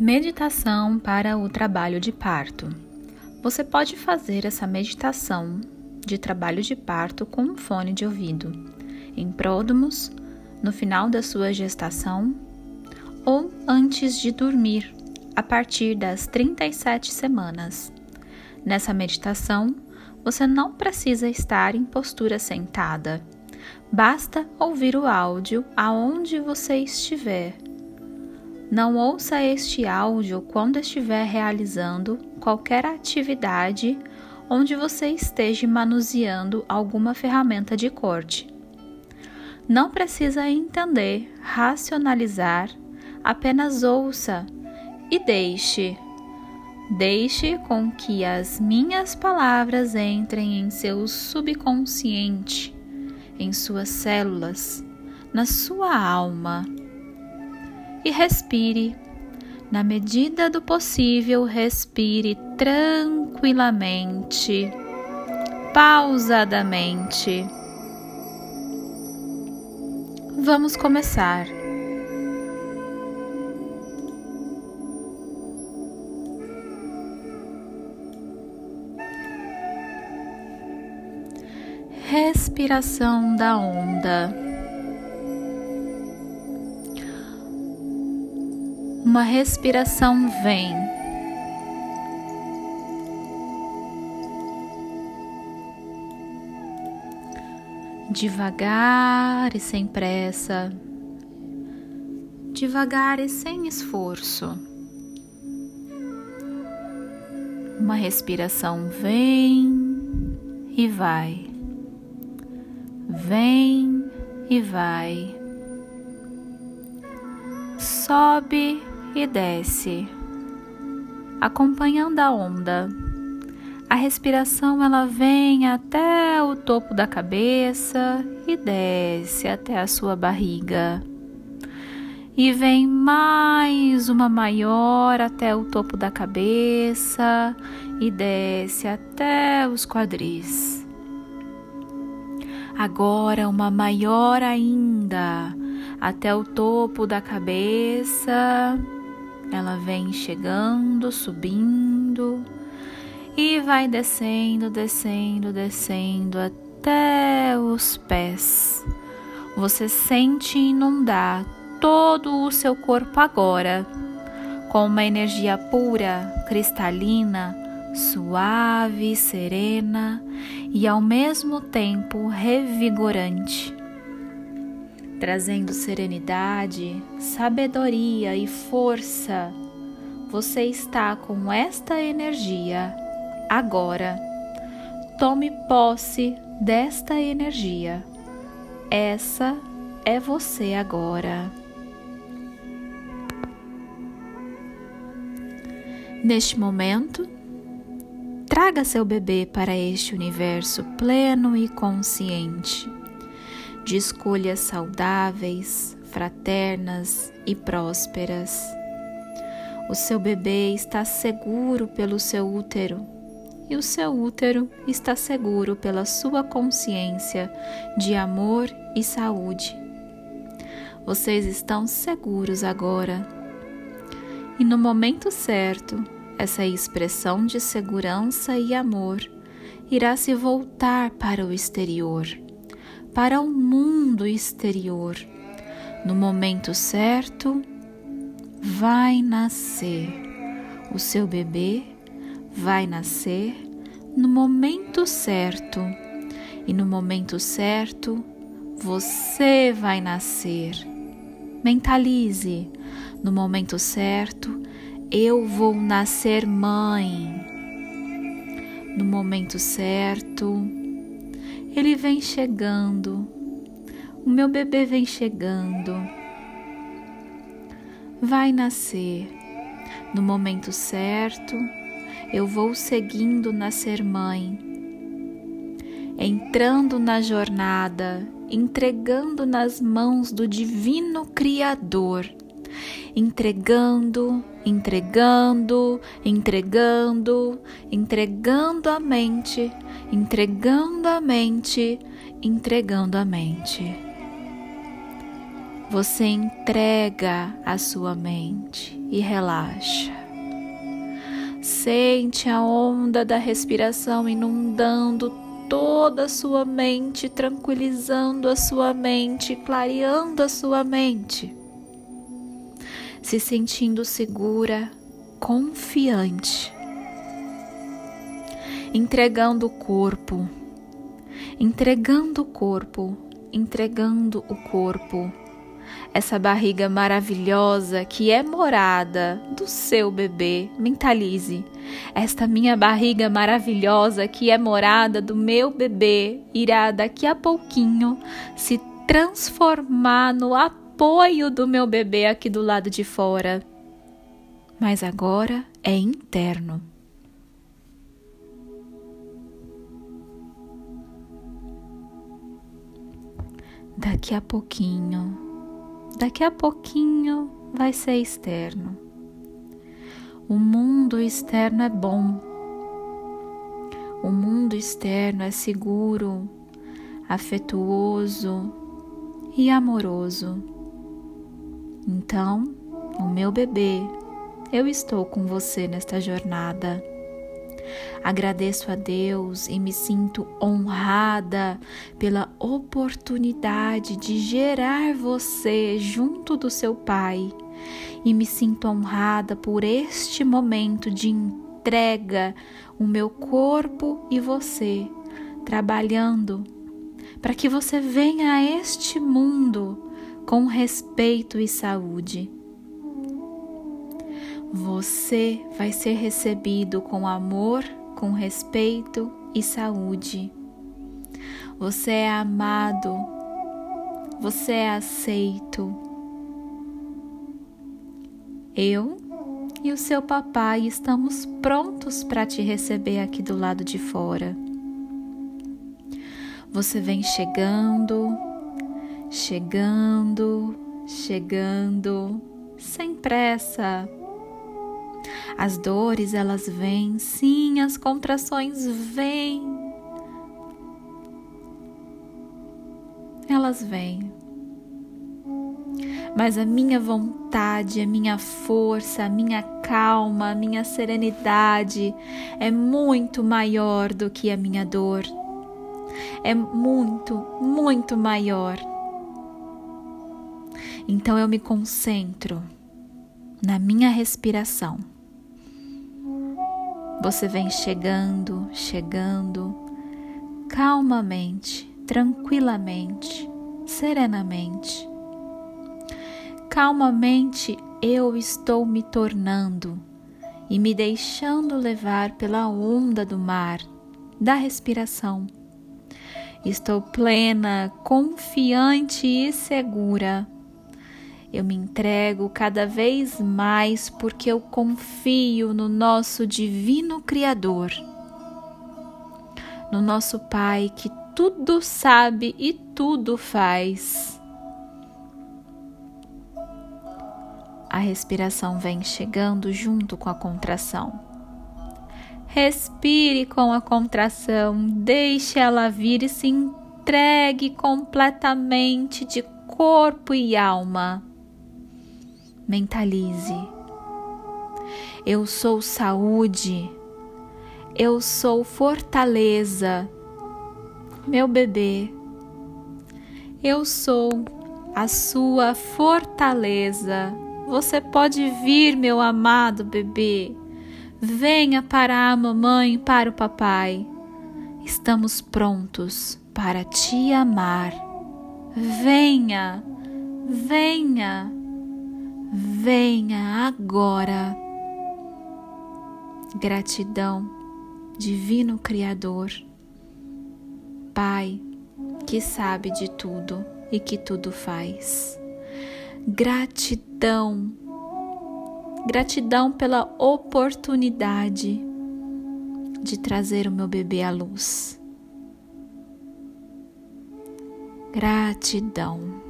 Meditação para o trabalho de parto. Você pode fazer essa meditação de trabalho de parto com um fone de ouvido, em pródomos, no final da sua gestação ou antes de dormir, a partir das 37 semanas. Nessa meditação, você não precisa estar em postura sentada. Basta ouvir o áudio aonde você estiver não ouça este áudio quando estiver realizando qualquer atividade onde você esteja manuseando alguma ferramenta de corte. Não precisa entender, racionalizar, apenas ouça e deixe. Deixe com que as minhas palavras entrem em seu subconsciente, em suas células, na sua alma e respire. Na medida do possível, respire tranquilamente, pausadamente. Vamos começar. Respiração da onda. Uma respiração vem. Devagar e sem pressa, devagar e sem esforço. Uma respiração vem e vai, vem e vai, sobe e desce, acompanhando a onda. A respiração ela vem até o topo da cabeça e desce até a sua barriga. E vem mais uma maior até o topo da cabeça e desce até os quadris. Agora uma maior ainda até o topo da cabeça ela vem chegando, subindo e vai descendo, descendo, descendo até os pés. Você sente inundar todo o seu corpo agora com uma energia pura, cristalina, suave, serena e ao mesmo tempo revigorante trazendo serenidade, sabedoria e força. Você está com esta energia agora. Tome posse desta energia. Essa é você agora. Neste momento, traga seu bebê para este universo pleno e consciente de escolhas saudáveis, fraternas e prósperas. O seu bebê está seguro pelo seu útero e o seu útero está seguro pela sua consciência de amor e saúde. Vocês estão seguros agora. E no momento certo, essa expressão de segurança e amor irá se voltar para o exterior para o mundo exterior. No momento certo, vai nascer. O seu bebê vai nascer no momento certo. E no momento certo, você vai nascer. Mentalize: no momento certo, eu vou nascer mãe. No momento certo, ele vem chegando, o meu bebê vem chegando. Vai nascer. No momento certo, eu vou seguindo nascer mãe, entrando na jornada, entregando nas mãos do Divino Criador, entregando, entregando, entregando, entregando a mente entregando a mente, entregando a mente. você entrega a sua mente e relaxa. Sente a onda da respiração inundando toda a sua mente, tranquilizando a sua mente, clareando a sua mente. Se sentindo segura, confiante, entregando o corpo, entregando o corpo, entregando o corpo essa barriga maravilhosa que é morada do seu bebê. Mentalize. Esta minha barriga maravilhosa que é morada do meu bebê irá daqui a pouquinho se transformar no apoio do meu bebê aqui do lado de fora. Mas agora é interno. Daqui a pouquinho daqui a pouquinho vai ser externo. O mundo externo é bom. O mundo externo é seguro, afetuoso e amoroso. Então, o meu bebê, eu estou com você nesta jornada. Agradeço a Deus e me sinto honrada pela oportunidade de gerar você junto do seu Pai. E me sinto honrada por este momento de entrega, o meu corpo e você, trabalhando para que você venha a este mundo com respeito e saúde. Você vai ser recebido com amor, com respeito e saúde. Você é amado, você é aceito. Eu e o seu papai estamos prontos para te receber aqui do lado de fora. Você vem chegando, chegando, chegando, sem pressa as dores elas vêm, sim, as contrações vêm. Elas vêm. Mas a minha vontade, a minha força, a minha calma, a minha serenidade é muito maior do que a minha dor. É muito, muito maior. Então eu me concentro na minha respiração. Você vem chegando, chegando, calmamente, tranquilamente, serenamente. Calmamente eu estou me tornando e me deixando levar pela onda do mar, da respiração. Estou plena, confiante e segura eu me entrego cada vez mais porque eu confio no nosso Divino Criador, no nosso Pai que tudo sabe e tudo faz. A respiração vem chegando junto com a contração. Respire com a contração, deixe ela vir e se entregue completamente de corpo e alma mentalize. Eu sou saúde, eu sou fortaleza, meu bebê. Eu sou a sua fortaleza. Você pode vir, meu amado bebê. Venha para a mamãe, para o papai. Estamos prontos para te amar. Venha, venha venha agora. Gratidão, Divino Criador, Pai que sabe de tudo e que tudo faz. Gratidão, gratidão pela oportunidade de trazer o meu bebê à luz. Gratidão.